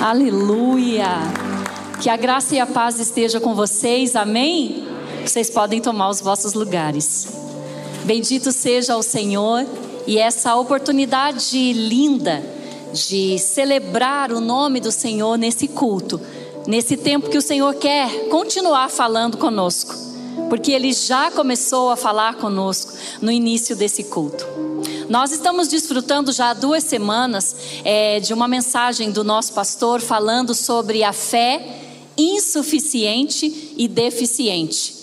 Aleluia. Que a graça e a paz esteja com vocês. Amém? Vocês podem tomar os vossos lugares. Bendito seja o Senhor e essa oportunidade linda de celebrar o nome do Senhor nesse culto, nesse tempo que o Senhor quer continuar falando conosco, porque Ele já começou a falar conosco no início desse culto. Nós estamos desfrutando já há duas semanas é, de uma mensagem do nosso pastor falando sobre a fé insuficiente e deficiente.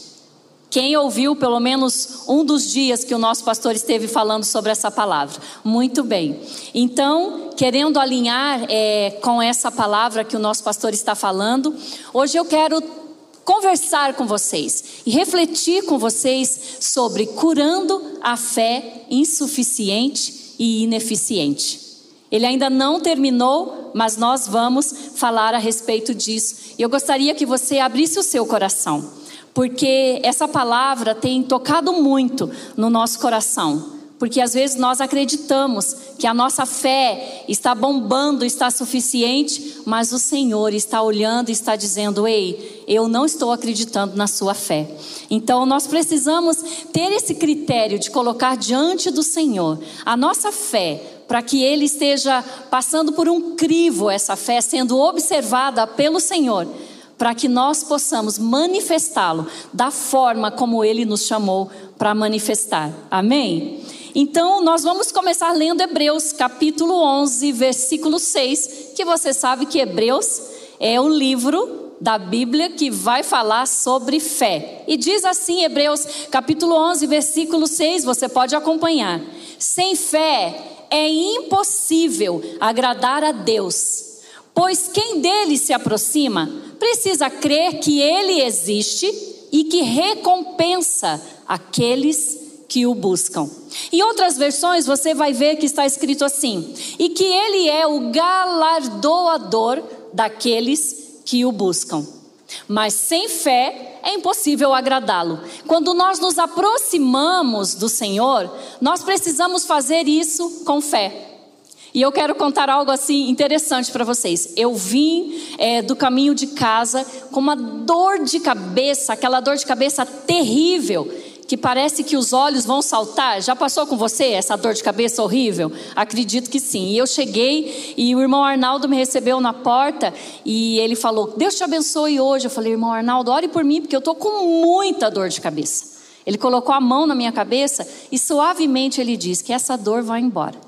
Quem ouviu pelo menos um dos dias que o nosso pastor esteve falando sobre essa palavra? Muito bem. Então, querendo alinhar é, com essa palavra que o nosso pastor está falando, hoje eu quero conversar com vocês e refletir com vocês sobre curando a fé insuficiente e ineficiente. Ele ainda não terminou, mas nós vamos falar a respeito disso. E eu gostaria que você abrisse o seu coração, porque essa palavra tem tocado muito no nosso coração. Porque às vezes nós acreditamos que a nossa fé está bombando, está suficiente, mas o Senhor está olhando e está dizendo: Ei, eu não estou acreditando na sua fé. Então nós precisamos ter esse critério de colocar diante do Senhor a nossa fé, para que Ele esteja passando por um crivo essa fé, sendo observada pelo Senhor para que nós possamos manifestá-lo da forma como ele nos chamou para manifestar. Amém? Então, nós vamos começar lendo Hebreus, capítulo 11, versículo 6, que você sabe que Hebreus é o livro da Bíblia que vai falar sobre fé. E diz assim, Hebreus, capítulo 11, versículo 6, você pode acompanhar. Sem fé é impossível agradar a Deus, pois quem dele se aproxima precisa crer que ele existe e que recompensa aqueles que o buscam. Em outras versões você vai ver que está escrito assim: e que ele é o galardoador daqueles que o buscam. Mas sem fé é impossível agradá-lo. Quando nós nos aproximamos do Senhor, nós precisamos fazer isso com fé. E eu quero contar algo assim interessante para vocês. Eu vim é, do caminho de casa com uma dor de cabeça, aquela dor de cabeça terrível que parece que os olhos vão saltar. Já passou com você essa dor de cabeça horrível? Acredito que sim. E eu cheguei e o irmão Arnaldo me recebeu na porta e ele falou: Deus te abençoe hoje. Eu falei: Irmão Arnaldo, ore por mim, porque eu estou com muita dor de cabeça. Ele colocou a mão na minha cabeça e suavemente ele disse que essa dor vai embora.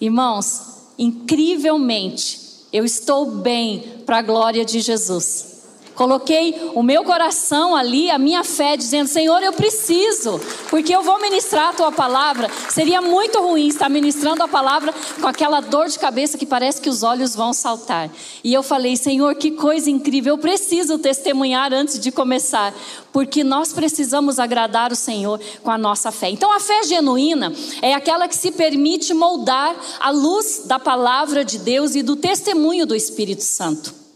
Irmãos, incrivelmente, eu estou bem para a glória de Jesus. Coloquei o meu coração ali, a minha fé, dizendo: Senhor, eu preciso, porque eu vou ministrar a tua palavra. Seria muito ruim estar ministrando a palavra com aquela dor de cabeça que parece que os olhos vão saltar. E eu falei: Senhor, que coisa incrível, eu preciso testemunhar antes de começar, porque nós precisamos agradar o Senhor com a nossa fé. Então, a fé genuína é aquela que se permite moldar a luz da palavra de Deus e do testemunho do Espírito Santo.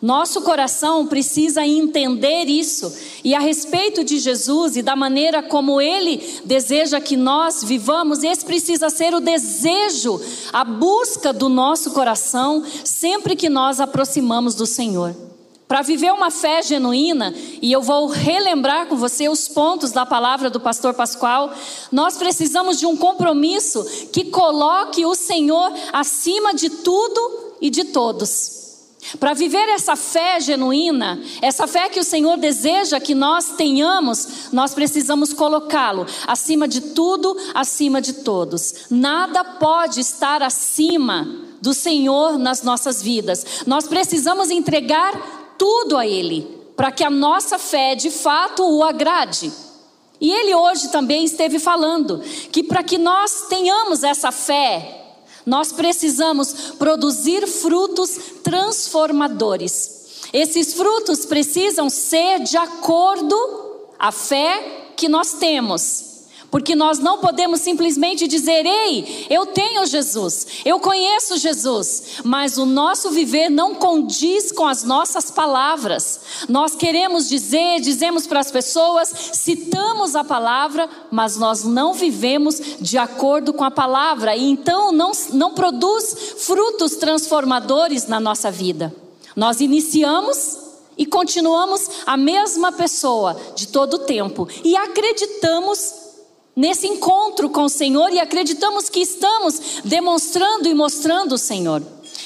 Nosso coração precisa entender isso. E a respeito de Jesus e da maneira como ele deseja que nós vivamos, esse precisa ser o desejo, a busca do nosso coração sempre que nós aproximamos do Senhor. Para viver uma fé genuína, e eu vou relembrar com você os pontos da palavra do pastor Pascoal, nós precisamos de um compromisso que coloque o Senhor acima de tudo e de todos. Para viver essa fé genuína, essa fé que o Senhor deseja que nós tenhamos, nós precisamos colocá-lo acima de tudo, acima de todos. Nada pode estar acima do Senhor nas nossas vidas. Nós precisamos entregar tudo a Ele, para que a nossa fé de fato o agrade. E Ele hoje também esteve falando que para que nós tenhamos essa fé, nós precisamos produzir frutos transformadores. Esses frutos precisam ser de acordo a fé que nós temos. Porque nós não podemos simplesmente dizer: "Ei, eu tenho Jesus, eu conheço Jesus", mas o nosso viver não condiz com as nossas palavras. Nós queremos dizer, dizemos para as pessoas, citamos a palavra, mas nós não vivemos de acordo com a palavra e então não não produz frutos transformadores na nossa vida. Nós iniciamos e continuamos a mesma pessoa de todo o tempo e acreditamos nesse encontro com o Senhor e acreditamos que estamos demonstrando e mostrando o Senhor.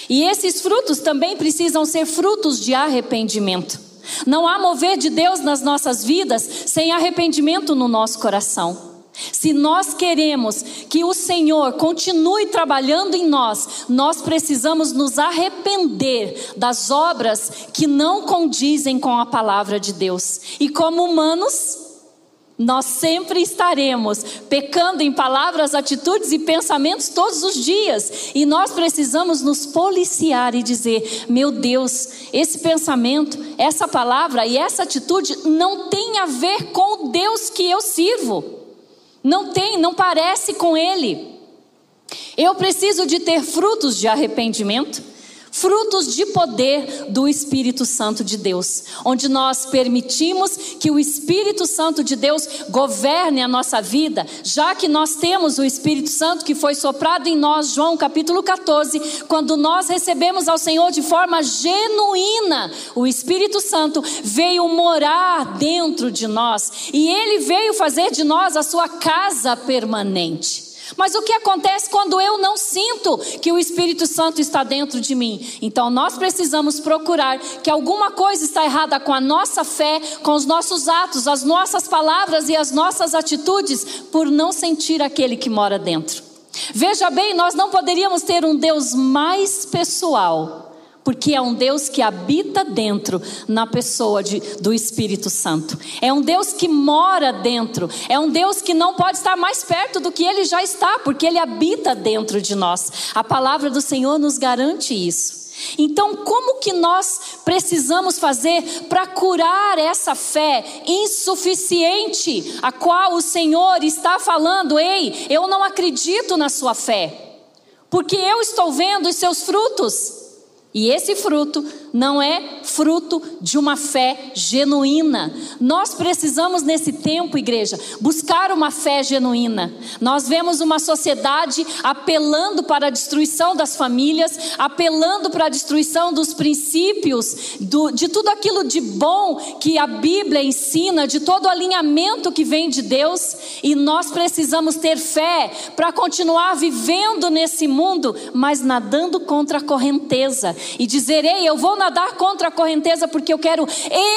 E esses frutos também precisam ser frutos de arrependimento. Não há mover de Deus nas nossas vidas sem arrependimento no nosso coração. Se nós queremos que o Senhor continue trabalhando em nós, nós precisamos nos arrepender das obras que não condizem com a palavra de Deus. E como humanos, nós sempre estaremos pecando em palavras, atitudes e pensamentos todos os dias. E nós precisamos nos policiar e dizer: meu Deus, esse pensamento, essa palavra e essa atitude não tem a ver com o Deus que eu sirvo. Não tem, não parece com ele. Eu preciso de ter frutos de arrependimento, frutos de poder do Espírito Santo de Deus, onde nós permitimos que o Espírito Santo de Deus governe a nossa vida, já que nós temos o Espírito Santo que foi soprado em nós, João capítulo 14, quando nós recebemos ao Senhor de forma genuína, o Espírito Santo veio morar dentro de nós e ele veio fazer de nós a sua casa permanente. Mas o que acontece quando eu não sinto que o Espírito Santo está dentro de mim? Então nós precisamos procurar que alguma coisa está errada com a nossa fé, com os nossos atos, as nossas palavras e as nossas atitudes, por não sentir aquele que mora dentro. Veja bem, nós não poderíamos ter um Deus mais pessoal porque é um Deus que habita dentro na pessoa de, do Espírito Santo. É um Deus que mora dentro. É um Deus que não pode estar mais perto do que ele já está, porque ele habita dentro de nós. A palavra do Senhor nos garante isso. Então, como que nós precisamos fazer para curar essa fé insuficiente, a qual o Senhor está falando? Ei, eu não acredito na sua fé, porque eu estou vendo os seus frutos. E esse fruto não é fruto de uma fé genuína. Nós precisamos, nesse tempo, igreja, buscar uma fé genuína. Nós vemos uma sociedade apelando para a destruição das famílias, apelando para a destruição dos princípios, do, de tudo aquilo de bom que a Bíblia ensina, de todo o alinhamento que vem de Deus. E nós precisamos ter fé para continuar vivendo nesse mundo, mas nadando contra a correnteza e dizer: Ei, eu vou nadar contra a correnteza porque eu quero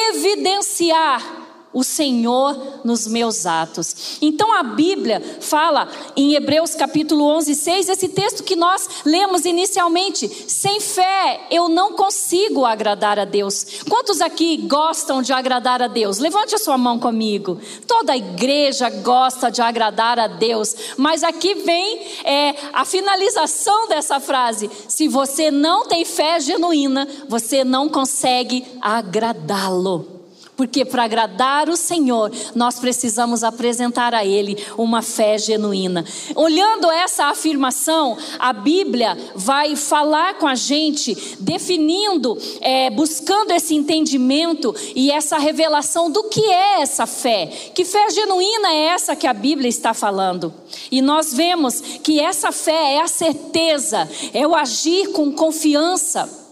evidenciar o Senhor nos meus atos. Então a Bíblia fala em Hebreus capítulo 11, 6, esse texto que nós lemos inicialmente: sem fé eu não consigo agradar a Deus. Quantos aqui gostam de agradar a Deus? Levante a sua mão comigo. Toda a igreja gosta de agradar a Deus, mas aqui vem é, a finalização dessa frase: se você não tem fé genuína, você não consegue agradá-lo. Porque para agradar o Senhor, nós precisamos apresentar a Ele uma fé genuína. Olhando essa afirmação, a Bíblia vai falar com a gente, definindo, é, buscando esse entendimento e essa revelação do que é essa fé. Que fé genuína é essa que a Bíblia está falando? E nós vemos que essa fé é a certeza, é o agir com confiança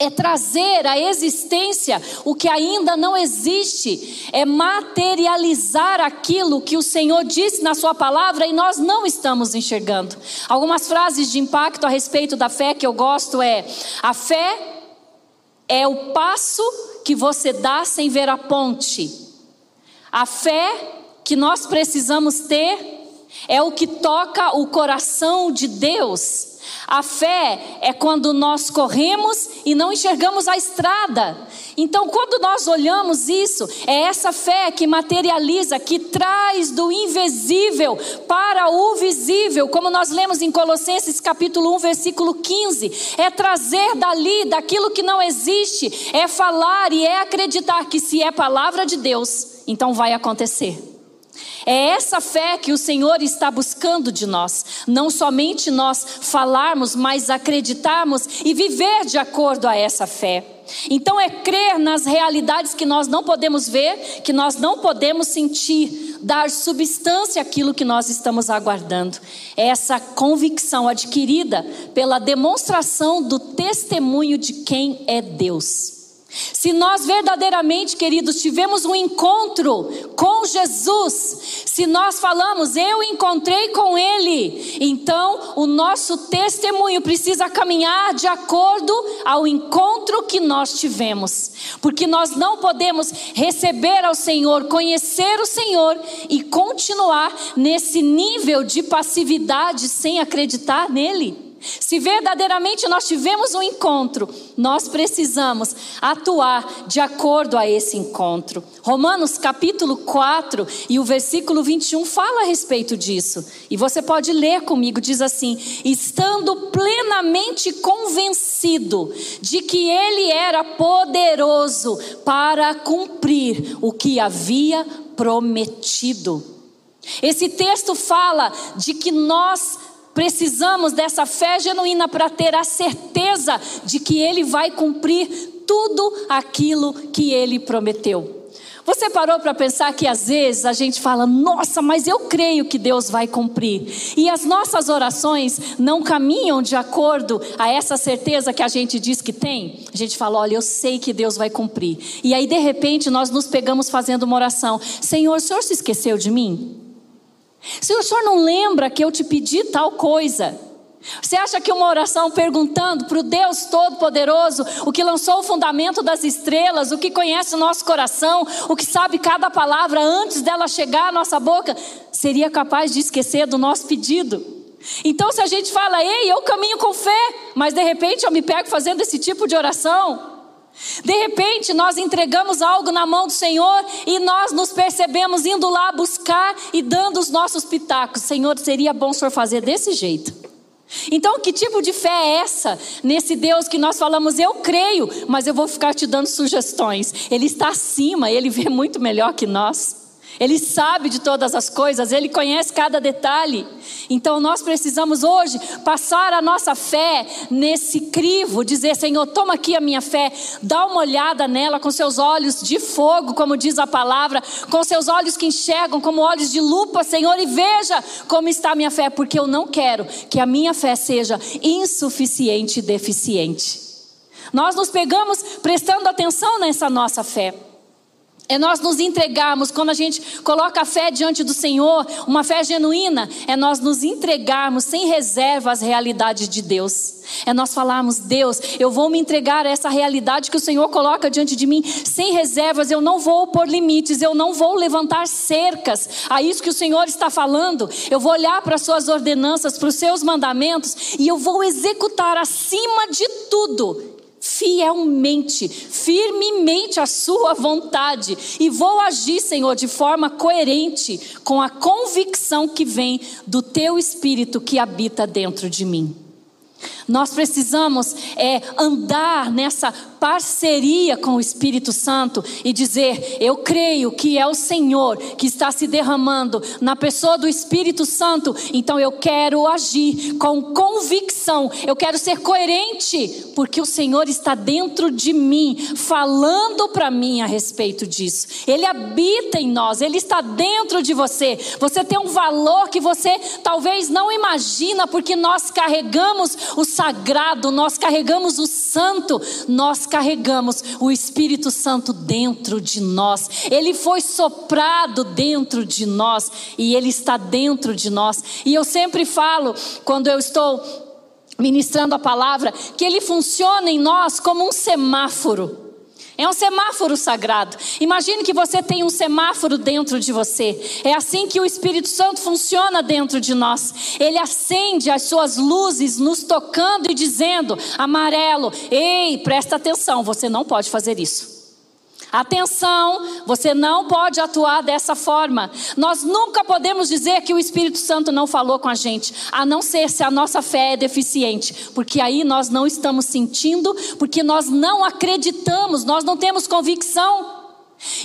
é trazer à existência o que ainda não existe, é materializar aquilo que o Senhor disse na Sua palavra e nós não estamos enxergando. Algumas frases de impacto a respeito da fé que eu gosto é: a fé é o passo que você dá sem ver a ponte. A fé que nós precisamos ter é o que toca o coração de Deus a fé é quando nós corremos e não enxergamos a estrada. Então, quando nós olhamos isso, é essa fé que materializa, que traz do invisível para o visível, como nós lemos em Colossenses capítulo 1, versículo 15. É trazer dali, daquilo que não existe, é falar e é acreditar que se é palavra de Deus, então vai acontecer. É essa fé que o Senhor está buscando de nós. Não somente nós falarmos, mas acreditarmos e viver de acordo a essa fé. Então é crer nas realidades que nós não podemos ver, que nós não podemos sentir, dar substância àquilo que nós estamos aguardando. É essa convicção adquirida pela demonstração do testemunho de quem é Deus. Se nós verdadeiramente, queridos, tivemos um encontro com Jesus, se nós falamos, eu encontrei com Ele, então o nosso testemunho precisa caminhar de acordo ao encontro que nós tivemos, porque nós não podemos receber ao Senhor, conhecer o Senhor e continuar nesse nível de passividade sem acreditar nele. Se verdadeiramente nós tivemos um encontro, nós precisamos atuar de acordo a esse encontro. Romanos capítulo 4 e o versículo 21 fala a respeito disso. E você pode ler comigo, diz assim: "Estando plenamente convencido de que ele era poderoso para cumprir o que havia prometido". Esse texto fala de que nós Precisamos dessa fé genuína para ter a certeza de que Ele vai cumprir tudo aquilo que Ele prometeu. Você parou para pensar que às vezes a gente fala, nossa, mas eu creio que Deus vai cumprir. E as nossas orações não caminham de acordo a essa certeza que a gente diz que tem? A gente fala, olha, eu sei que Deus vai cumprir. E aí, de repente, nós nos pegamos fazendo uma oração: Senhor, o senhor se esqueceu de mim? Se o senhor não lembra que eu te pedi tal coisa, você acha que uma oração perguntando para o Deus Todo-Poderoso, o que lançou o fundamento das estrelas, o que conhece o nosso coração, o que sabe cada palavra antes dela chegar à nossa boca, seria capaz de esquecer do nosso pedido? Então, se a gente fala, ei, eu caminho com fé, mas de repente eu me pego fazendo esse tipo de oração, de repente, nós entregamos algo na mão do Senhor e nós nos percebemos indo lá buscar e dando os nossos pitacos. Senhor, seria bom o Senhor fazer desse jeito. Então, que tipo de fé é essa nesse Deus que nós falamos, eu creio, mas eu vou ficar te dando sugestões? Ele está acima, ele vê muito melhor que nós. Ele sabe de todas as coisas, ele conhece cada detalhe. Então nós precisamos hoje passar a nossa fé nesse crivo, dizer: Senhor, toma aqui a minha fé, dá uma olhada nela com seus olhos de fogo, como diz a palavra, com seus olhos que enxergam como olhos de lupa, Senhor, e veja como está a minha fé, porque eu não quero que a minha fé seja insuficiente e deficiente. Nós nos pegamos prestando atenção nessa nossa fé. É nós nos entregarmos, quando a gente coloca a fé diante do Senhor, uma fé genuína, é nós nos entregarmos sem reserva às realidades de Deus. É nós falarmos, Deus, eu vou me entregar a essa realidade que o Senhor coloca diante de mim, sem reservas, eu não vou pôr limites, eu não vou levantar cercas a isso que o Senhor está falando. Eu vou olhar para as suas ordenanças, para os seus mandamentos, e eu vou executar acima de tudo fielmente, firmemente a sua vontade e vou agir, Senhor, de forma coerente com a convicção que vem do teu espírito que habita dentro de mim. Nós precisamos é, andar nessa parceria com o Espírito Santo e dizer: Eu creio que é o Senhor que está se derramando na pessoa do Espírito Santo, então eu quero agir com convicção, eu quero ser coerente, porque o Senhor está dentro de mim, falando para mim a respeito disso. Ele habita em nós, ele está dentro de você. Você tem um valor que você talvez não imagina, porque nós carregamos o sagrado, nós carregamos o santo, nós carregamos o Espírito Santo dentro de nós. Ele foi soprado dentro de nós e ele está dentro de nós. E eu sempre falo, quando eu estou ministrando a palavra, que ele funciona em nós como um semáforo. É um semáforo sagrado. Imagine que você tem um semáforo dentro de você. É assim que o Espírito Santo funciona dentro de nós. Ele acende as suas luzes, nos tocando e dizendo: amarelo, ei, presta atenção, você não pode fazer isso. Atenção, você não pode atuar dessa forma. Nós nunca podemos dizer que o Espírito Santo não falou com a gente, a não ser se a nossa fé é deficiente, porque aí nós não estamos sentindo, porque nós não acreditamos, nós não temos convicção.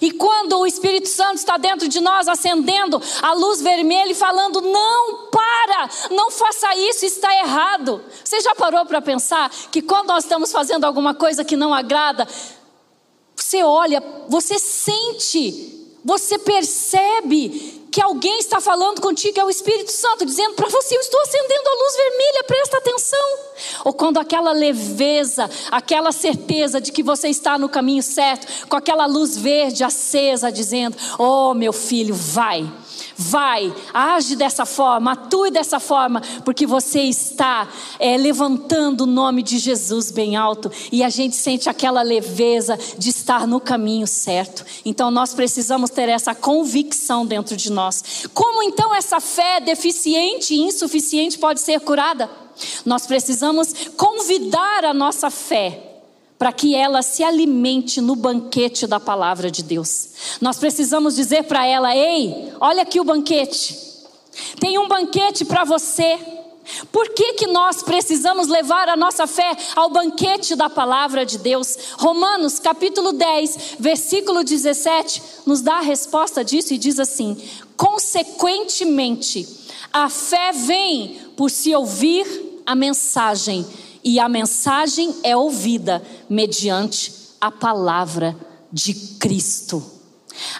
E quando o Espírito Santo está dentro de nós, acendendo a luz vermelha e falando: não, para, não faça isso, está errado. Você já parou para pensar que quando nós estamos fazendo alguma coisa que não agrada, você olha, você sente, você percebe que alguém está falando contigo, é o Espírito Santo, dizendo para você: Eu estou acendendo a luz vermelha, presta atenção. Ou quando aquela leveza, aquela certeza de que você está no caminho certo, com aquela luz verde acesa, dizendo: Oh, meu filho, vai Vai, age dessa forma, atue dessa forma, porque você está é, levantando o nome de Jesus bem alto e a gente sente aquela leveza de estar no caminho certo. Então nós precisamos ter essa convicção dentro de nós. Como então essa fé deficiente e insuficiente pode ser curada? Nós precisamos convidar a nossa fé para que ela se alimente no banquete da palavra de Deus. Nós precisamos dizer para ela: ei, olha aqui o banquete, tem um banquete para você. Por que, que nós precisamos levar a nossa fé ao banquete da palavra de Deus? Romanos capítulo 10, versículo 17, nos dá a resposta disso e diz assim: consequentemente, a fé vem por se ouvir a mensagem e a mensagem é ouvida mediante a palavra de Cristo.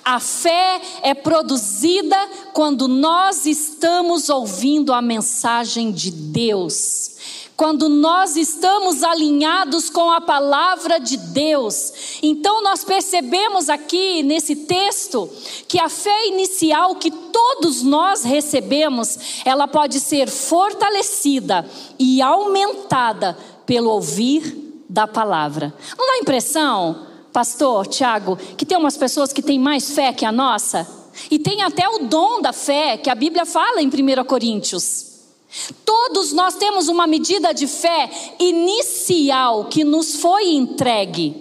A fé é produzida quando nós estamos ouvindo a mensagem de Deus quando nós estamos alinhados com a palavra de Deus. Então nós percebemos aqui nesse texto que a fé inicial que todos nós recebemos, ela pode ser fortalecida e aumentada pelo ouvir da palavra. Não dá impressão, pastor Tiago, que tem umas pessoas que têm mais fé que a nossa? E tem até o dom da fé que a Bíblia fala em 1 Coríntios. Todos nós temos uma medida de fé inicial que nos foi entregue,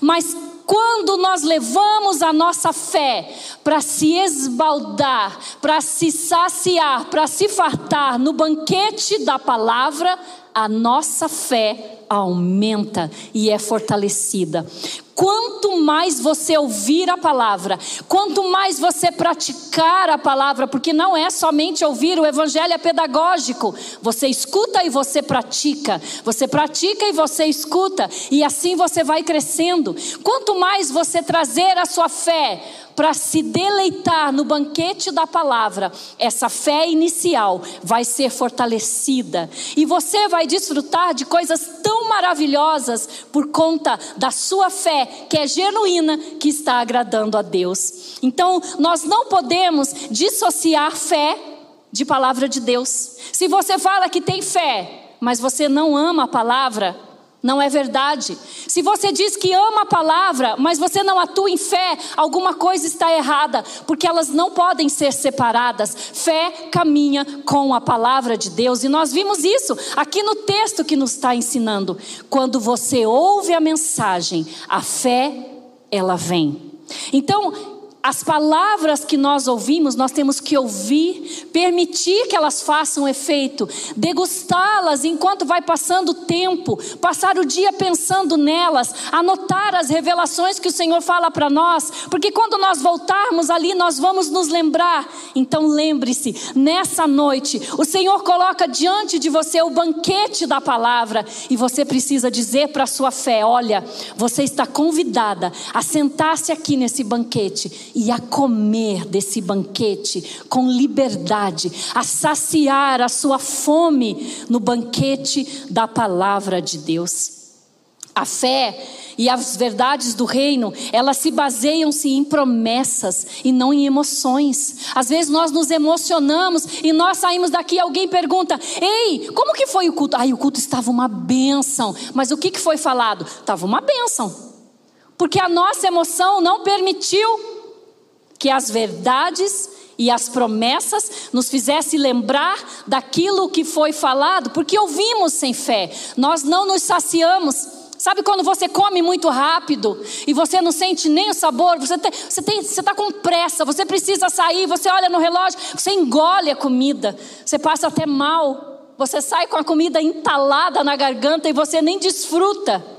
mas quando nós levamos a nossa fé para se esbaldar, para se saciar, para se fartar no banquete da palavra, a nossa fé aumenta e é fortalecida. Quanto mais você ouvir a palavra, quanto mais você praticar a palavra, porque não é somente ouvir, o evangelho é pedagógico. Você escuta e você pratica, você pratica e você escuta, e assim você vai crescendo. Quanto mais você trazer a sua fé para se deleitar no banquete da palavra, essa fé inicial vai ser fortalecida e você vai desfrutar de coisas tão maravilhosas por conta da sua fé, que é genuína, que está agradando a Deus. Então, nós não podemos dissociar fé de palavra de Deus. Se você fala que tem fé, mas você não ama a palavra, não é verdade. Se você diz que ama a palavra, mas você não atua em fé, alguma coisa está errada, porque elas não podem ser separadas. Fé caminha com a palavra de Deus, e nós vimos isso aqui no texto que nos está ensinando. Quando você ouve a mensagem, a fé, ela vem. Então, as palavras que nós ouvimos, nós temos que ouvir, permitir que elas façam efeito, degustá-las enquanto vai passando o tempo, passar o dia pensando nelas, anotar as revelações que o Senhor fala para nós, porque quando nós voltarmos ali, nós vamos nos lembrar. Então lembre-se, nessa noite, o Senhor coloca diante de você o banquete da palavra e você precisa dizer para a sua fé: olha, você está convidada a sentar-se aqui nesse banquete e a comer desse banquete com liberdade, a saciar a sua fome no banquete da palavra de Deus. A fé e as verdades do reino, elas se baseiam-se em promessas e não em emoções. Às vezes nós nos emocionamos e nós saímos daqui e alguém pergunta: "Ei, como que foi o culto?" "Ai, o culto estava uma bênção." Mas o que que foi falado? Estava uma bênção. Porque a nossa emoção não permitiu que as verdades e as promessas nos fizesse lembrar daquilo que foi falado, porque ouvimos sem fé, nós não nos saciamos. Sabe quando você come muito rápido e você não sente nem o sabor, você está você tem, você tá com pressa, você precisa sair, você olha no relógio, você engole a comida, você passa até mal, você sai com a comida entalada na garganta e você nem desfruta.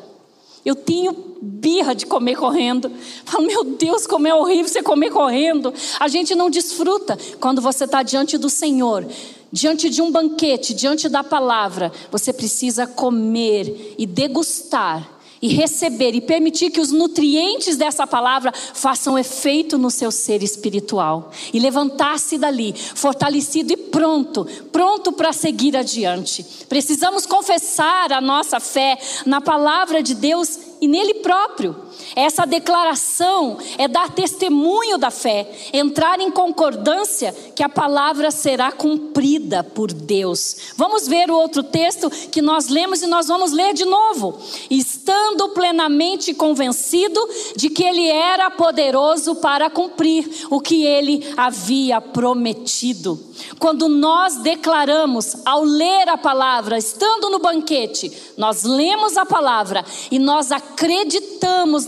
Eu tenho birra de comer correndo. Falo, meu Deus, como é horrível você comer correndo. A gente não desfruta quando você está diante do Senhor, diante de um banquete, diante da palavra. Você precisa comer e degustar e receber e permitir que os nutrientes dessa palavra façam efeito no seu ser espiritual e levantar-se dali, fortalecido e pronto, pronto para seguir adiante. Precisamos confessar a nossa fé na palavra de Deus e nele próprio. Essa declaração é dar testemunho da fé, entrar em concordância que a palavra será cumprida por Deus. Vamos ver o outro texto que nós lemos e nós vamos ler de novo. Estando plenamente convencido de que ele era poderoso para cumprir o que ele havia prometido. Quando nós declaramos, ao ler a palavra, estando no banquete, nós lemos a palavra e nós acreditamos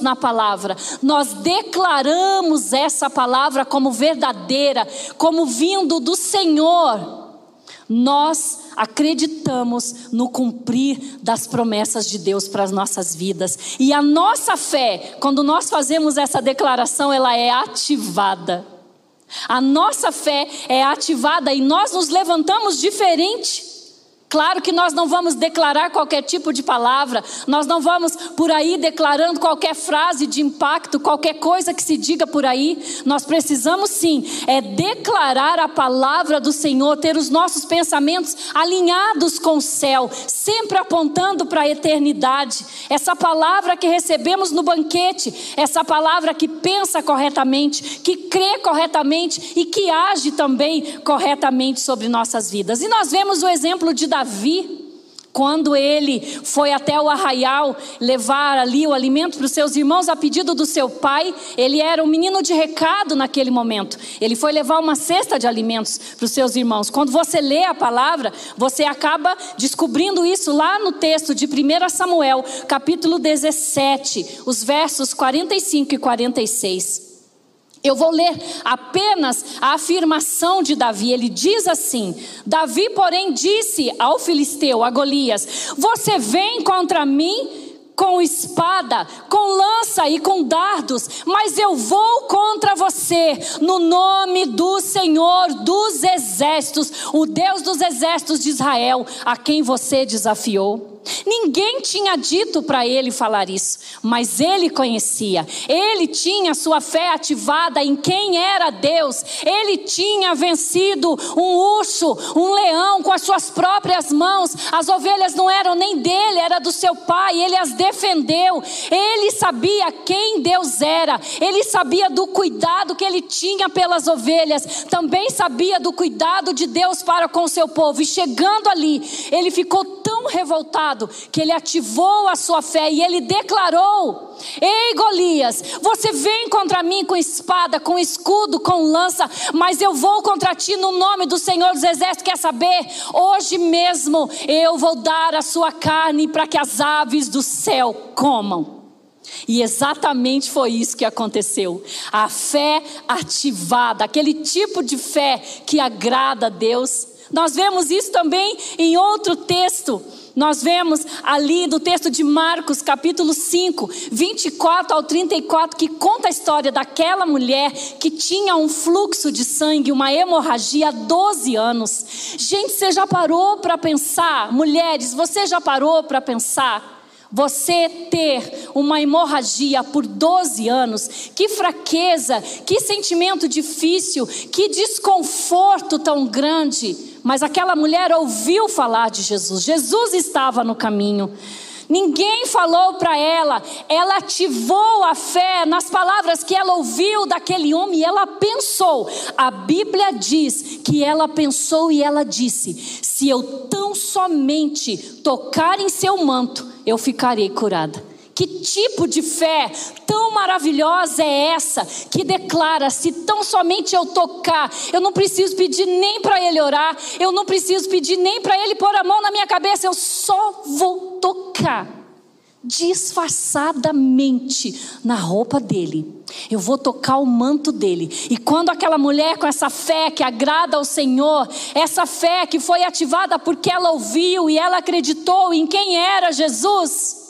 na palavra, nós declaramos essa palavra como verdadeira, como vindo do Senhor. Nós acreditamos no cumprir das promessas de Deus para as nossas vidas. E a nossa fé, quando nós fazemos essa declaração, ela é ativada. A nossa fé é ativada e nós nos levantamos diferente. Claro que nós não vamos declarar qualquer tipo de palavra, nós não vamos por aí declarando qualquer frase de impacto, qualquer coisa que se diga por aí. Nós precisamos sim, é declarar a palavra do Senhor, ter os nossos pensamentos alinhados com o céu, sempre apontando para a eternidade. Essa palavra que recebemos no banquete, essa palavra que pensa corretamente, que crê corretamente e que age também corretamente sobre nossas vidas. E nós vemos o exemplo de Davi, quando ele foi até o arraial levar ali o alimento para os seus irmãos a pedido do seu pai, ele era um menino de recado naquele momento. Ele foi levar uma cesta de alimentos para os seus irmãos. Quando você lê a palavra, você acaba descobrindo isso lá no texto de 1 Samuel, capítulo 17, os versos 45 e 46. Eu vou ler apenas a afirmação de Davi. Ele diz assim: Davi, porém, disse ao filisteu, a Golias: Você vem contra mim com espada, com lança e com dardos, mas eu vou contra você no nome do Senhor dos exércitos, o Deus dos exércitos de Israel, a quem você desafiou. Ninguém tinha dito para ele falar isso, mas ele conhecia. Ele tinha sua fé ativada em quem era Deus. Ele tinha vencido um urso, um leão com as suas próprias mãos. As ovelhas não eram nem dele, era do seu pai. Ele as defendeu. Ele sabia quem Deus era. Ele sabia do cuidado que ele tinha pelas ovelhas. Também sabia do cuidado de Deus para com o seu povo. E chegando ali, ele ficou tão revoltado que ele ativou a sua fé e ele declarou: Ei Golias, você vem contra mim com espada, com escudo, com lança, mas eu vou contra ti no nome do Senhor dos Exércitos. Quer saber? Hoje mesmo eu vou dar a sua carne para que as aves do céu comam. E exatamente foi isso que aconteceu. A fé ativada, aquele tipo de fé que agrada a Deus. Nós vemos isso também em outro texto nós vemos ali do texto de Marcos, capítulo 5, 24 ao 34, que conta a história daquela mulher que tinha um fluxo de sangue, uma hemorragia há 12 anos. Gente, você já parou para pensar? Mulheres, você já parou para pensar? Você ter uma hemorragia por 12 anos, que fraqueza, que sentimento difícil, que desconforto tão grande. Mas aquela mulher ouviu falar de Jesus, Jesus estava no caminho. Ninguém falou para ela, ela ativou a fé nas palavras que ela ouviu daquele homem ela pensou. A Bíblia diz que ela pensou e ela disse: Se eu tão somente tocar em seu manto, eu ficarei curada. Que tipo de fé tão maravilhosa é essa que declara: se tão somente eu tocar, eu não preciso pedir nem para ele orar, eu não preciso pedir nem para ele pôr a mão na minha cabeça, eu só vou tocar disfarçadamente na roupa dele. Eu vou tocar o manto dele. E quando aquela mulher com essa fé que agrada ao Senhor, essa fé que foi ativada porque ela ouviu e ela acreditou em quem era Jesus,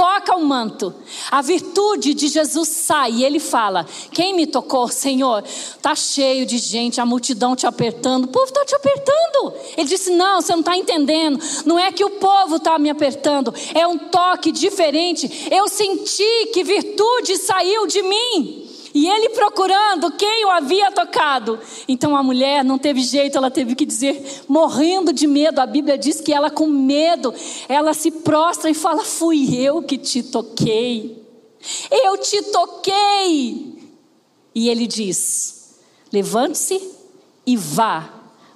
toca o manto. A virtude de Jesus sai e ele fala: Quem me tocou, Senhor? Tá cheio de gente, a multidão te apertando. O povo está te apertando. Ele disse: Não, você não está entendendo. Não é que o povo está me apertando, é um toque diferente. Eu senti que virtude saiu de mim. E ele procurando quem o havia tocado. Então a mulher não teve jeito, ela teve que dizer, morrendo de medo. A Bíblia diz que ela, com medo, ela se prostra e fala: Fui eu que te toquei. Eu te toquei. E ele diz: Levante-se e vá.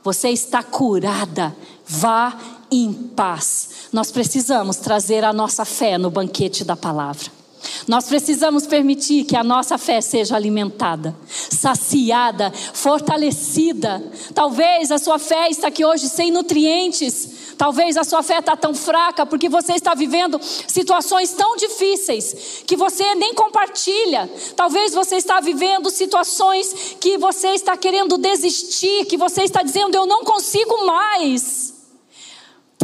Você está curada. Vá em paz. Nós precisamos trazer a nossa fé no banquete da palavra. Nós precisamos permitir que a nossa fé seja alimentada, saciada, fortalecida. Talvez a sua fé está aqui hoje sem nutrientes. Talvez a sua fé está tão fraca porque você está vivendo situações tão difíceis que você nem compartilha. Talvez você está vivendo situações que você está querendo desistir, que você está dizendo eu não consigo mais.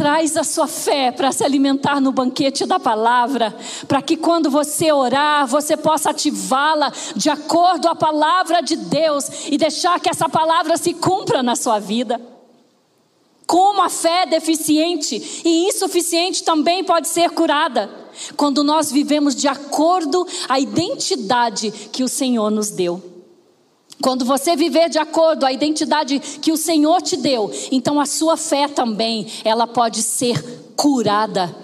Traz a sua fé para se alimentar no banquete da palavra, para que quando você orar, você possa ativá-la de acordo a palavra de Deus e deixar que essa palavra se cumpra na sua vida. Como a fé é deficiente e insuficiente também pode ser curada, quando nós vivemos de acordo à identidade que o Senhor nos deu. Quando você viver de acordo à identidade que o Senhor te deu, então a sua fé também, ela pode ser curada.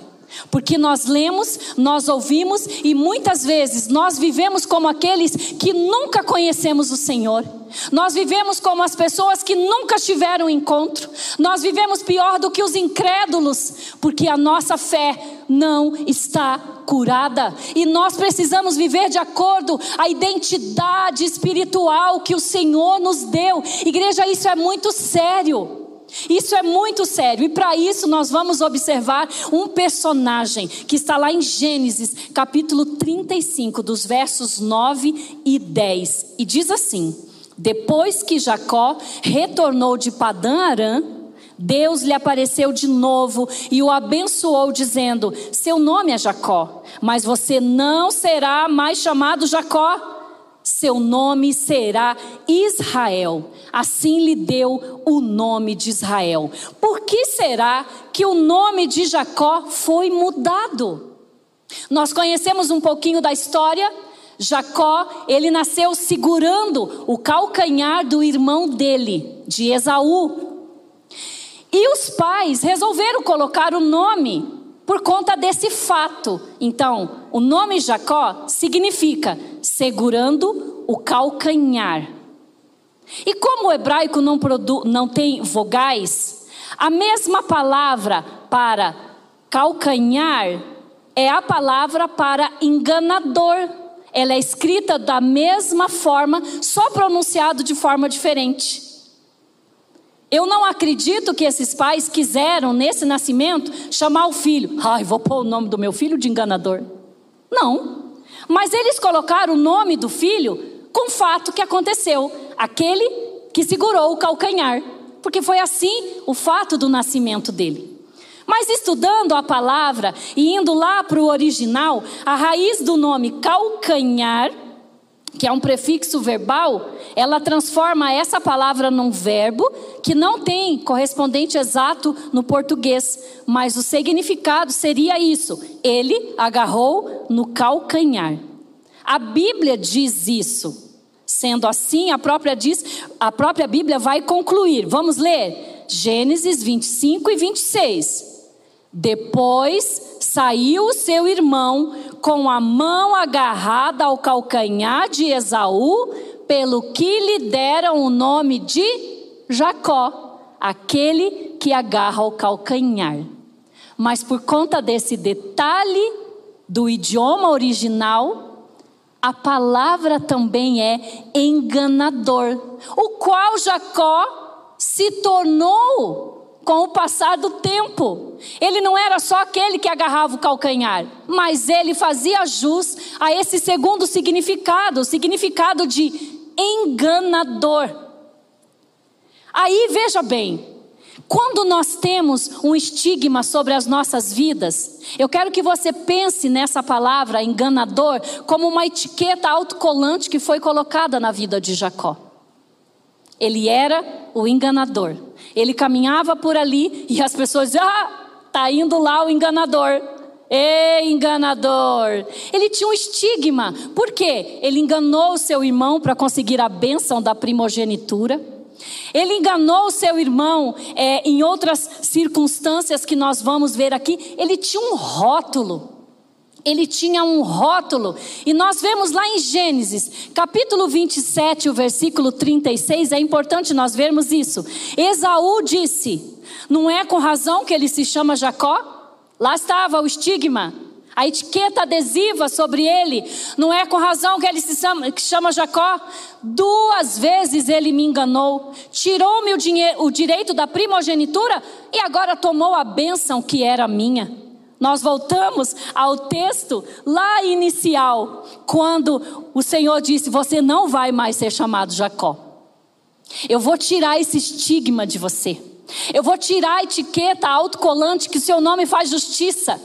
Porque nós lemos, nós ouvimos e muitas vezes nós vivemos como aqueles que nunca conhecemos o Senhor. Nós vivemos como as pessoas que nunca tiveram encontro. Nós vivemos pior do que os incrédulos, porque a nossa fé não está curada. E nós precisamos viver de acordo à identidade espiritual que o Senhor nos deu. Igreja, isso é muito sério. Isso é muito sério e para isso nós vamos observar um personagem que está lá em Gênesis, capítulo 35, dos versos 9 e 10. E diz assim: Depois que Jacó retornou de Padã Arã, Deus lhe apareceu de novo e o abençoou, dizendo: Seu nome é Jacó, mas você não será mais chamado Jacó seu nome será Israel. Assim lhe deu o nome de Israel. Por que será que o nome de Jacó foi mudado? Nós conhecemos um pouquinho da história. Jacó, ele nasceu segurando o calcanhar do irmão dele, de Esaú. E os pais resolveram colocar o nome por conta desse fato. Então, o nome Jacó significa segurando o calcanhar. E como o hebraico não, não tem vogais, a mesma palavra para calcanhar é a palavra para enganador. Ela é escrita da mesma forma, só pronunciado de forma diferente. Eu não acredito que esses pais quiseram, nesse nascimento, chamar o filho. Ai, vou pôr o nome do meu filho de enganador. Não. Mas eles colocaram o nome do filho com o fato que aconteceu. Aquele que segurou o calcanhar. Porque foi assim o fato do nascimento dele. Mas estudando a palavra e indo lá para o original, a raiz do nome calcanhar que é um prefixo verbal, ela transforma essa palavra num verbo que não tem correspondente exato no português, mas o significado seria isso: ele agarrou no calcanhar. A Bíblia diz isso. Sendo assim, a própria, diz, a própria Bíblia vai concluir. Vamos ler Gênesis 25 e 26. Depois saiu o seu irmão com a mão agarrada ao calcanhar de Esaú, pelo que lhe deram o nome de Jacó, aquele que agarra o calcanhar. Mas por conta desse detalhe do idioma original, a palavra também é enganador, o qual Jacó se tornou com o passar do tempo. Ele não era só aquele que agarrava o calcanhar, mas ele fazia jus a esse segundo significado, o significado de enganador. Aí veja bem, Quando nós temos um estigma sobre as nossas vidas, eu quero que você pense nessa palavra enganador como uma etiqueta autocolante que foi colocada na vida de Jacó. Ele era o enganador. Ele caminhava por ali e as pessoas Ah, tá indo lá o enganador. Ei, enganador! Ele tinha um estigma. Por quê? Ele enganou o seu irmão para conseguir a bênção da primogenitura. Ele enganou o seu irmão é, em outras circunstâncias que nós vamos ver aqui. Ele tinha um rótulo. Ele tinha um rótulo. E nós vemos lá em Gênesis, capítulo 27, o versículo 36. É importante nós vermos isso. Esaú disse: Não é com razão que ele se chama Jacó? Lá estava o estigma a etiqueta adesiva sobre ele. Não é com razão que ele se chama, que chama Jacó. Duas vezes ele me enganou, tirou-me o, o direito da primogenitura e agora tomou a bênção que era minha. Nós voltamos ao texto lá inicial, quando o Senhor disse: Você não vai mais ser chamado Jacó. Eu vou tirar esse estigma de você. Eu vou tirar a etiqueta autocolante que seu nome faz justiça.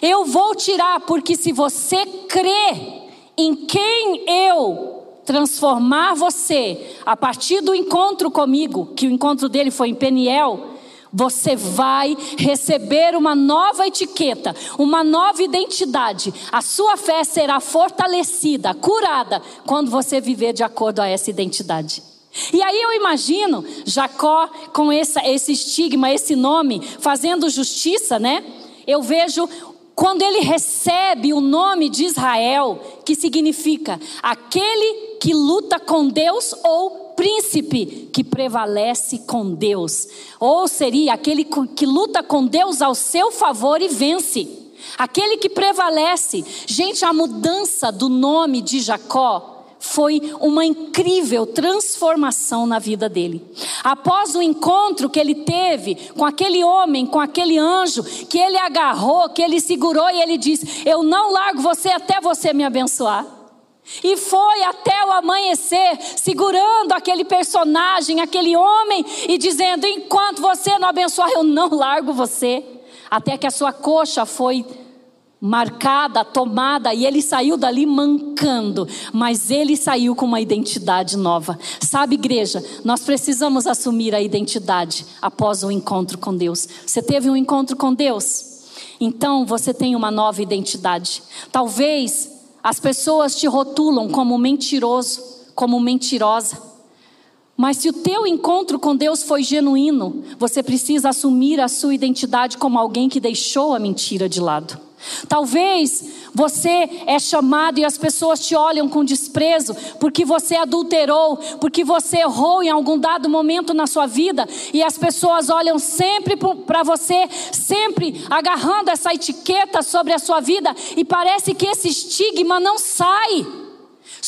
Eu vou tirar, porque se você crê em quem eu transformar você, a partir do encontro comigo, que o encontro dele foi em Peniel, você vai receber uma nova etiqueta, uma nova identidade. A sua fé será fortalecida, curada, quando você viver de acordo a essa identidade. E aí eu imagino Jacó com essa, esse estigma, esse nome, fazendo justiça, né? Eu vejo quando ele recebe o nome de Israel, que significa aquele que luta com Deus ou príncipe que prevalece com Deus, ou seria aquele que luta com Deus ao seu favor e vence, aquele que prevalece. Gente, a mudança do nome de Jacó foi uma incrível transformação na vida dele. Após o encontro que ele teve com aquele homem, com aquele anjo, que ele agarrou, que ele segurou e ele disse: Eu não largo você até você me abençoar. E foi até o amanhecer, segurando aquele personagem, aquele homem, e dizendo: Enquanto você não abençoar, eu não largo você. Até que a sua coxa foi marcada, tomada, e ele saiu dali mancando, mas ele saiu com uma identidade nova. Sabe, igreja, nós precisamos assumir a identidade após o encontro com Deus. Você teve um encontro com Deus? Então você tem uma nova identidade. Talvez as pessoas te rotulam como mentiroso, como mentirosa. Mas se o teu encontro com Deus foi genuíno, você precisa assumir a sua identidade como alguém que deixou a mentira de lado. Talvez você é chamado e as pessoas te olham com desprezo porque você adulterou, porque você errou em algum dado momento na sua vida e as pessoas olham sempre para você, sempre agarrando essa etiqueta sobre a sua vida e parece que esse estigma não sai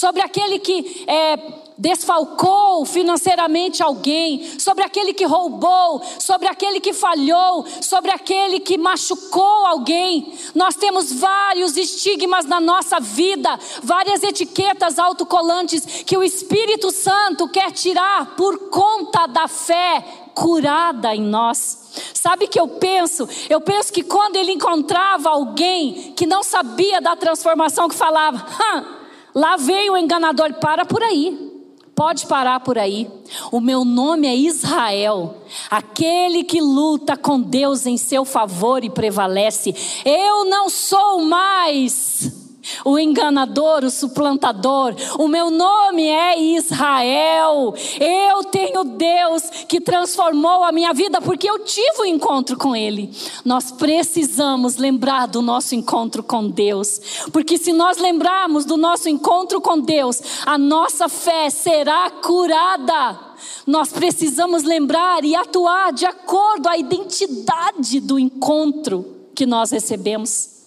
sobre aquele que é, desfalcou financeiramente alguém, sobre aquele que roubou, sobre aquele que falhou, sobre aquele que machucou alguém. Nós temos vários estigmas na nossa vida, várias etiquetas autocolantes que o Espírito Santo quer tirar por conta da fé curada em nós. Sabe que eu penso? Eu penso que quando ele encontrava alguém que não sabia da transformação, que falava, lá veio o enganador, para por aí. Pode parar por aí. O meu nome é Israel, aquele que luta com Deus em seu favor e prevalece. Eu não sou mais o enganador, o suplantador. O meu nome é Israel. Eu tenho Deus que transformou a minha vida porque eu tive um encontro com Ele. Nós precisamos lembrar do nosso encontro com Deus, porque se nós lembrarmos do nosso encontro com Deus, a nossa fé será curada. Nós precisamos lembrar e atuar de acordo à identidade do encontro que nós recebemos.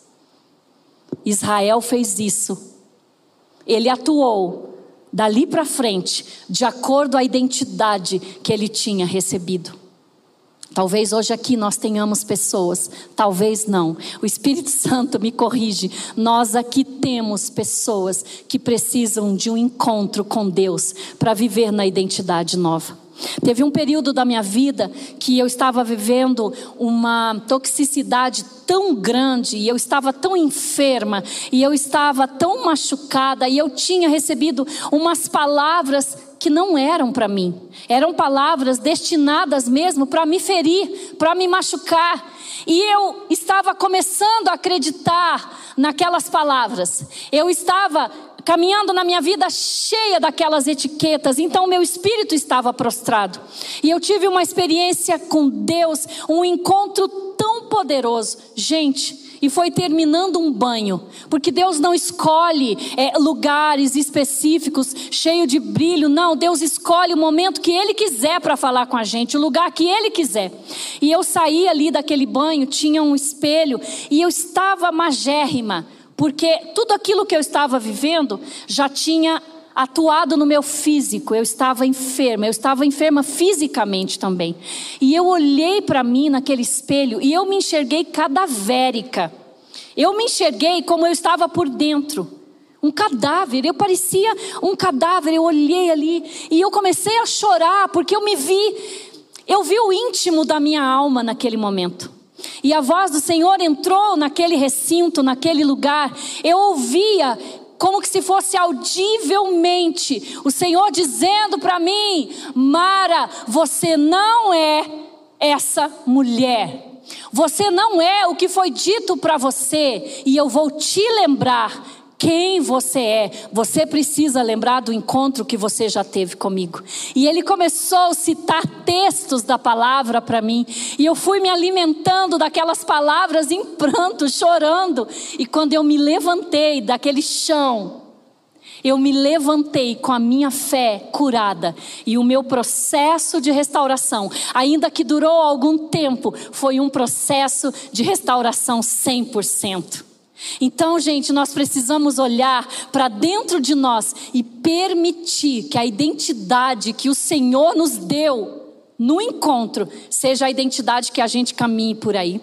Israel fez isso. Ele atuou dali para frente, de acordo à identidade que ele tinha recebido. Talvez hoje aqui nós tenhamos pessoas, talvez não. O Espírito Santo me corrige. Nós aqui temos pessoas que precisam de um encontro com Deus para viver na identidade nova. Teve um período da minha vida que eu estava vivendo uma toxicidade tão grande, e eu estava tão enferma, e eu estava tão machucada, e eu tinha recebido umas palavras que não eram para mim. Eram palavras destinadas mesmo para me ferir, para me machucar. E eu estava começando a acreditar naquelas palavras. Eu estava caminhando na minha vida cheia daquelas etiquetas, então meu espírito estava prostrado. E eu tive uma experiência com Deus, um encontro tão poderoso. Gente, e foi terminando um banho, porque Deus não escolhe é, lugares específicos cheio de brilho, não, Deus escolhe o momento que Ele quiser para falar com a gente, o lugar que Ele quiser. E eu saí ali daquele banho, tinha um espelho e eu estava magérrima, porque tudo aquilo que eu estava vivendo já tinha atuado no meu físico, eu estava enferma, eu estava enferma fisicamente também. E eu olhei para mim naquele espelho e eu me enxerguei cadavérica. Eu me enxerguei como eu estava por dentro. Um cadáver, eu parecia um cadáver, eu olhei ali e eu comecei a chorar porque eu me vi, eu vi o íntimo da minha alma naquele momento. E a voz do Senhor entrou naquele recinto, naquele lugar. Eu ouvia como que se fosse audivelmente o Senhor dizendo para mim: Mara, você não é essa mulher. Você não é o que foi dito para você, e eu vou te lembrar quem você é. Você precisa lembrar do encontro que você já teve comigo. E ele começou a citar textos da palavra para mim, e eu fui me alimentando daquelas palavras em pranto, chorando. E quando eu me levantei daquele chão, eu me levantei com a minha fé curada e o meu processo de restauração, ainda que durou algum tempo, foi um processo de restauração 100%. Então, gente, nós precisamos olhar para dentro de nós e permitir que a identidade que o Senhor nos deu no encontro seja a identidade que a gente caminhe por aí.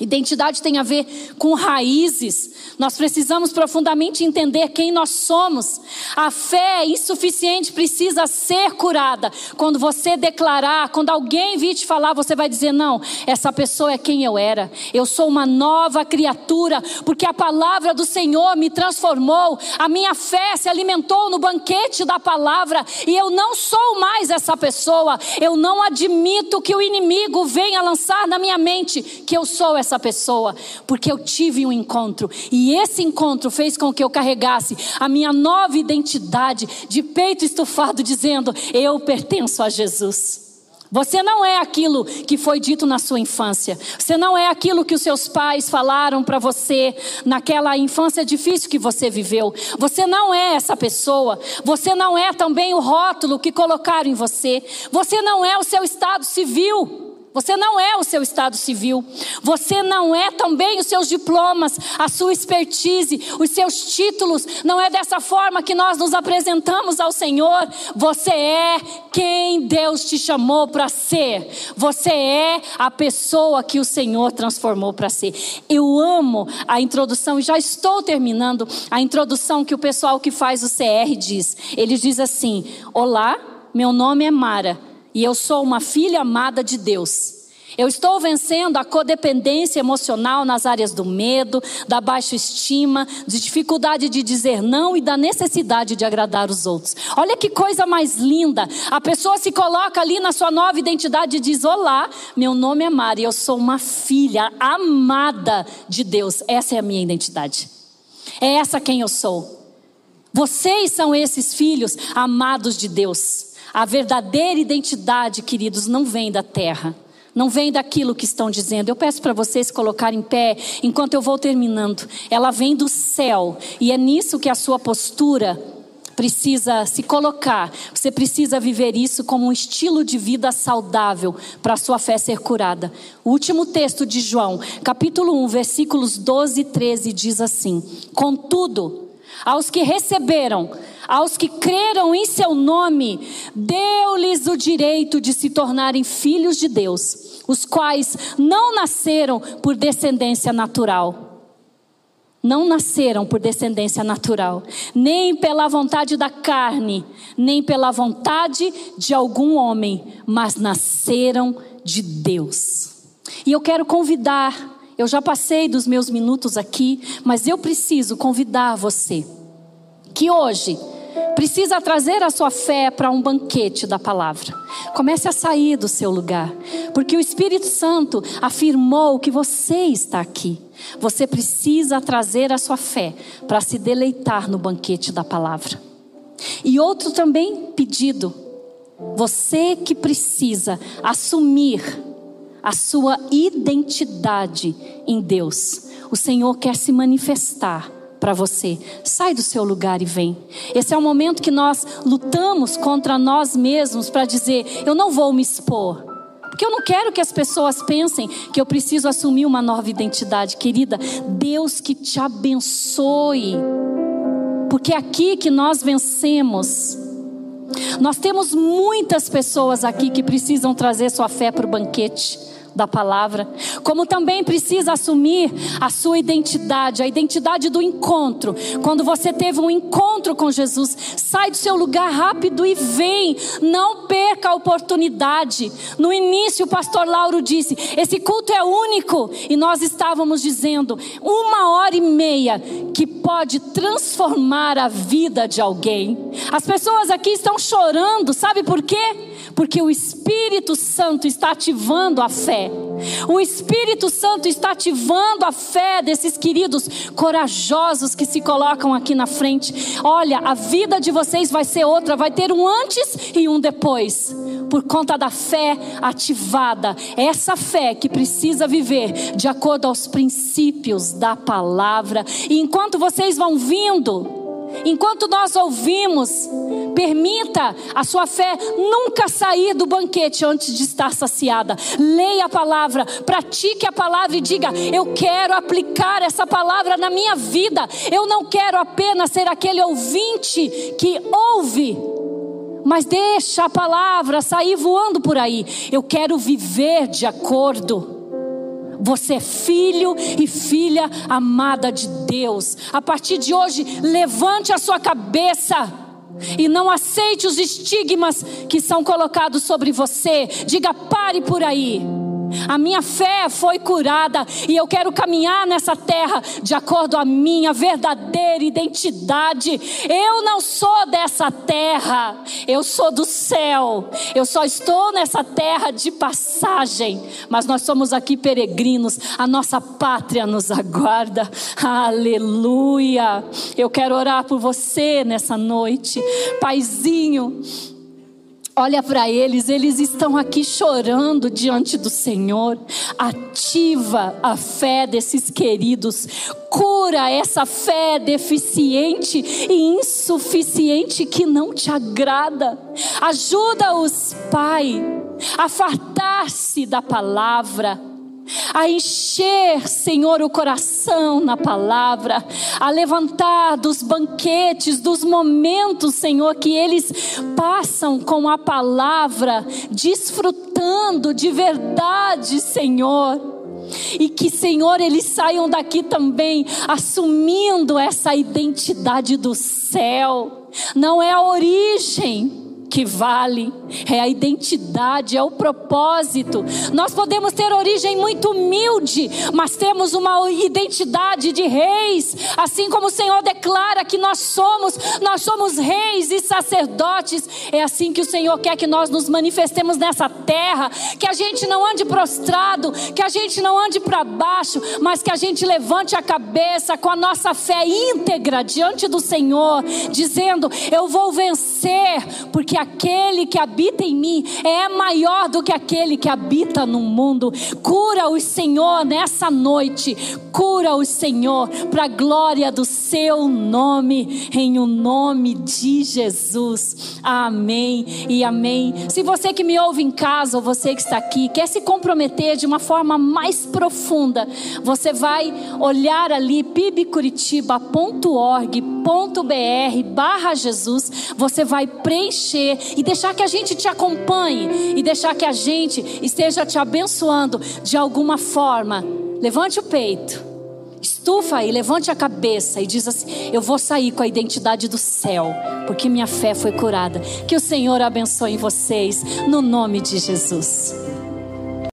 Identidade tem a ver com raízes. Nós precisamos profundamente entender quem nós somos. A fé insuficiente precisa ser curada. Quando você declarar, quando alguém vir te falar, você vai dizer: Não, essa pessoa é quem eu era. Eu sou uma nova criatura, porque a palavra do Senhor me transformou. A minha fé se alimentou no banquete da palavra e eu não sou mais essa pessoa. Eu não admito que o inimigo venha lançar na minha mente que eu sou essa essa pessoa, porque eu tive um encontro e esse encontro fez com que eu carregasse a minha nova identidade de peito estufado, dizendo: Eu pertenço a Jesus. Você não é aquilo que foi dito na sua infância. Você não é aquilo que os seus pais falaram para você naquela infância difícil que você viveu. Você não é essa pessoa. Você não é também o rótulo que colocaram em você. Você não é o seu estado civil. Você não é o seu estado civil. Você não é também os seus diplomas, a sua expertise, os seus títulos. Não é dessa forma que nós nos apresentamos ao Senhor. Você é quem Deus te chamou para ser. Você é a pessoa que o Senhor transformou para ser. Eu amo a introdução e já estou terminando a introdução que o pessoal que faz o CR diz. Ele diz assim: Olá, meu nome é Mara e eu sou uma filha amada de Deus. Eu estou vencendo a codependência emocional nas áreas do medo, da baixa estima, de dificuldade de dizer não e da necessidade de agradar os outros. Olha que coisa mais linda. A pessoa se coloca ali na sua nova identidade e diz: Olá, meu nome é Mari, eu sou uma filha amada de Deus. Essa é a minha identidade. É essa quem eu sou. Vocês são esses filhos amados de Deus. A verdadeira identidade, queridos, não vem da terra. Não vem daquilo que estão dizendo. Eu peço para vocês colocarem em pé enquanto eu vou terminando. Ela vem do céu. E é nisso que a sua postura precisa se colocar. Você precisa viver isso como um estilo de vida saudável para a sua fé ser curada. O último texto de João, capítulo 1, versículos 12 e 13 diz assim: Contudo, aos que receberam aos que creram em seu nome, deu-lhes o direito de se tornarem filhos de Deus, os quais não nasceram por descendência natural. não nasceram por descendência natural, nem pela vontade da carne, nem pela vontade de algum homem, mas nasceram de Deus. E eu quero convidar, eu já passei dos meus minutos aqui, mas eu preciso convidar você que hoje precisa trazer a sua fé para um banquete da palavra. Comece a sair do seu lugar, porque o Espírito Santo afirmou que você está aqui. Você precisa trazer a sua fé para se deleitar no banquete da palavra. E outro também pedido, você que precisa assumir a sua identidade em Deus. O Senhor quer se manifestar para você. Sai do seu lugar e vem. Esse é o momento que nós lutamos contra nós mesmos para dizer: eu não vou me expor. Porque eu não quero que as pessoas pensem que eu preciso assumir uma nova identidade, querida. Deus que te abençoe. Porque é aqui que nós vencemos. Nós temos muitas pessoas aqui que precisam trazer sua fé para o banquete da palavra, como também precisa assumir a sua identidade, a identidade do encontro. Quando você teve um encontro com Jesus, sai do seu lugar rápido e vem, não perca a oportunidade. No início, o pastor Lauro disse: esse culto é único, e nós estávamos dizendo, uma hora e meia que pode transformar a vida de alguém. As pessoas aqui estão chorando, sabe por quê? Porque o Espírito Santo está ativando a fé. O Espírito Santo está ativando a fé desses queridos corajosos que se colocam aqui na frente. Olha, a vida de vocês vai ser outra, vai ter um antes e um depois, por conta da fé ativada. Essa fé que precisa viver de acordo aos princípios da palavra. E enquanto vocês vão vindo, Enquanto nós ouvimos, permita a sua fé nunca sair do banquete antes de estar saciada. Leia a palavra, pratique a palavra e diga: Eu quero aplicar essa palavra na minha vida. Eu não quero apenas ser aquele ouvinte que ouve, mas deixa a palavra sair voando por aí. Eu quero viver de acordo você é filho e filha amada de Deus. A partir de hoje, levante a sua cabeça e não aceite os estigmas que são colocados sobre você. Diga: pare por aí. A minha fé foi curada e eu quero caminhar nessa terra de acordo à minha verdadeira identidade. Eu não sou dessa terra, eu sou do céu. Eu só estou nessa terra de passagem, mas nós somos aqui peregrinos. A nossa pátria nos aguarda. Aleluia. Eu quero orar por você nessa noite, Paizinho. Olha para eles, eles estão aqui chorando diante do Senhor. Ativa a fé desses queridos, cura essa fé deficiente e insuficiente que não te agrada. Ajuda-os, Pai, a fartar-se da palavra a encher, Senhor, o coração na palavra, a levantar dos banquetes, dos momentos, Senhor, que eles passam com a palavra, desfrutando de verdade, Senhor. E que, Senhor, eles saiam daqui também assumindo essa identidade do céu. Não é a origem, que vale, é a identidade, é o propósito. Nós podemos ter origem muito humilde, mas temos uma identidade de reis, assim como o Senhor declara que nós somos, nós somos reis e sacerdotes. É assim que o Senhor quer que nós nos manifestemos nessa terra, que a gente não ande prostrado, que a gente não ande para baixo, mas que a gente levante a cabeça com a nossa fé íntegra diante do Senhor, dizendo: Eu vou vencer, porque aquele que habita em mim é maior do que aquele que habita no mundo. Cura o Senhor nessa noite, cura o Senhor para a glória do seu nome, em o nome de Jesus. Amém e amém. Se você que me ouve em casa ou você que está aqui quer se comprometer de uma forma mais profunda, você vai olhar ali pibcuritiba.org.br barra Jesus, você vai preencher e deixar que a gente te acompanhe e deixar que a gente esteja te abençoando de alguma forma. Levante o peito Estufa aí, levante a cabeça e diz assim: Eu vou sair com a identidade do céu, porque minha fé foi curada. Que o Senhor abençoe vocês, no nome de Jesus.